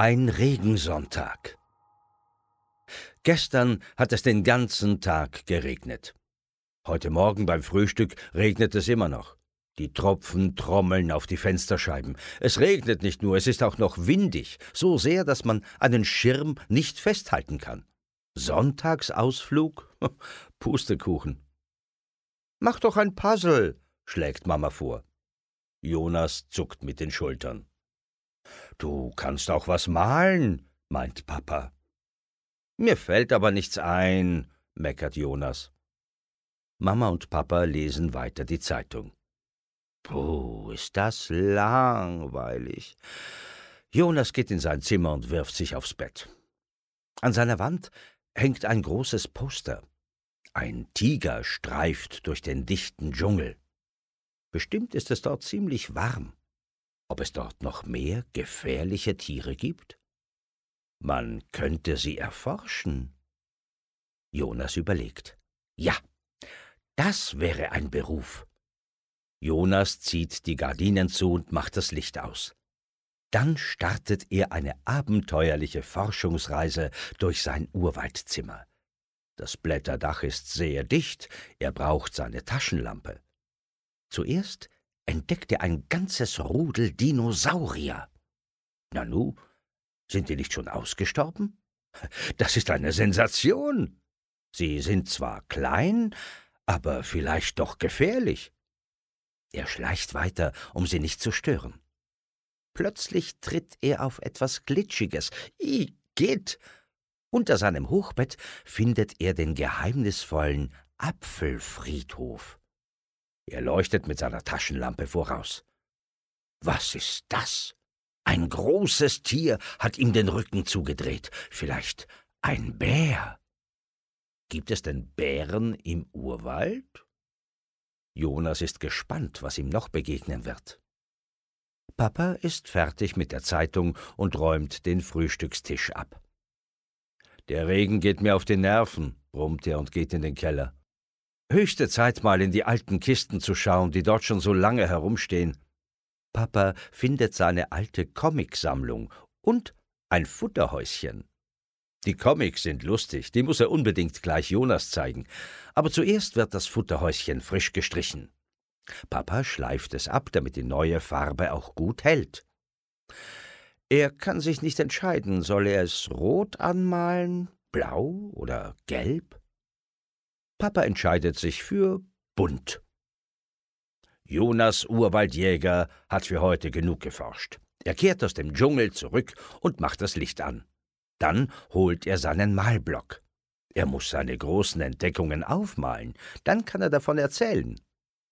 Ein Regensonntag. Gestern hat es den ganzen Tag geregnet. Heute Morgen beim Frühstück regnet es immer noch. Die Tropfen trommeln auf die Fensterscheiben. Es regnet nicht nur, es ist auch noch windig, so sehr, dass man einen Schirm nicht festhalten kann. Sonntagsausflug? Pustekuchen. Mach doch ein Puzzle, schlägt Mama vor. Jonas zuckt mit den Schultern. Du kannst auch was malen, meint Papa. Mir fällt aber nichts ein, meckert Jonas. Mama und Papa lesen weiter die Zeitung. Puh, ist das langweilig. Jonas geht in sein Zimmer und wirft sich aufs Bett. An seiner Wand hängt ein großes Poster. Ein Tiger streift durch den dichten Dschungel. Bestimmt ist es dort ziemlich warm ob es dort noch mehr gefährliche Tiere gibt? Man könnte sie erforschen. Jonas überlegt. Ja, das wäre ein Beruf. Jonas zieht die Gardinen zu und macht das Licht aus. Dann startet er eine abenteuerliche Forschungsreise durch sein Urwaldzimmer. Das Blätterdach ist sehr dicht, er braucht seine Taschenlampe. Zuerst entdeckte ein ganzes Rudel Dinosaurier. Nanu, sind die nicht schon ausgestorben? Das ist eine Sensation. Sie sind zwar klein, aber vielleicht doch gefährlich. Er schleicht weiter, um sie nicht zu stören. Plötzlich tritt er auf etwas Glitschiges. Igitt! Unter seinem Hochbett findet er den geheimnisvollen Apfelfriedhof. Er leuchtet mit seiner Taschenlampe voraus. Was ist das? Ein großes Tier hat ihm den Rücken zugedreht. Vielleicht ein Bär. Gibt es denn Bären im Urwald? Jonas ist gespannt, was ihm noch begegnen wird. Papa ist fertig mit der Zeitung und räumt den Frühstückstisch ab. Der Regen geht mir auf die Nerven, brummt er und geht in den Keller. Höchste Zeit, mal in die alten Kisten zu schauen, die dort schon so lange herumstehen. Papa findet seine alte Comicsammlung und ein Futterhäuschen. Die Comics sind lustig, die muss er unbedingt gleich Jonas zeigen. Aber zuerst wird das Futterhäuschen frisch gestrichen. Papa schleift es ab, damit die neue Farbe auch gut hält. Er kann sich nicht entscheiden, soll er es rot anmalen, blau oder gelb? Papa entscheidet sich für bunt. Jonas Urwaldjäger hat für heute genug geforscht. Er kehrt aus dem Dschungel zurück und macht das Licht an. Dann holt er seinen Malblock. Er muss seine großen Entdeckungen aufmalen, dann kann er davon erzählen.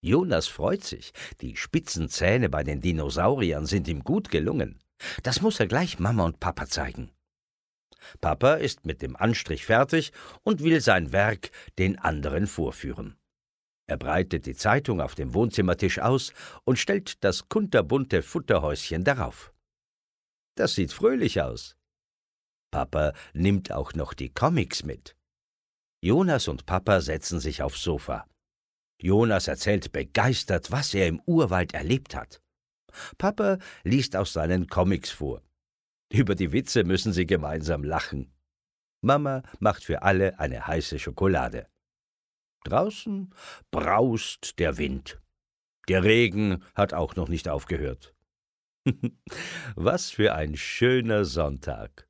Jonas freut sich, die spitzen Zähne bei den Dinosauriern sind ihm gut gelungen. Das muss er gleich Mama und Papa zeigen. Papa ist mit dem Anstrich fertig und will sein Werk den anderen vorführen. Er breitet die Zeitung auf dem Wohnzimmertisch aus und stellt das kunterbunte Futterhäuschen darauf. Das sieht fröhlich aus. Papa nimmt auch noch die Comics mit. Jonas und Papa setzen sich aufs Sofa. Jonas erzählt begeistert, was er im Urwald erlebt hat. Papa liest aus seinen Comics vor. Über die Witze müssen sie gemeinsam lachen. Mama macht für alle eine heiße Schokolade. Draußen braust der Wind. Der Regen hat auch noch nicht aufgehört. Was für ein schöner Sonntag.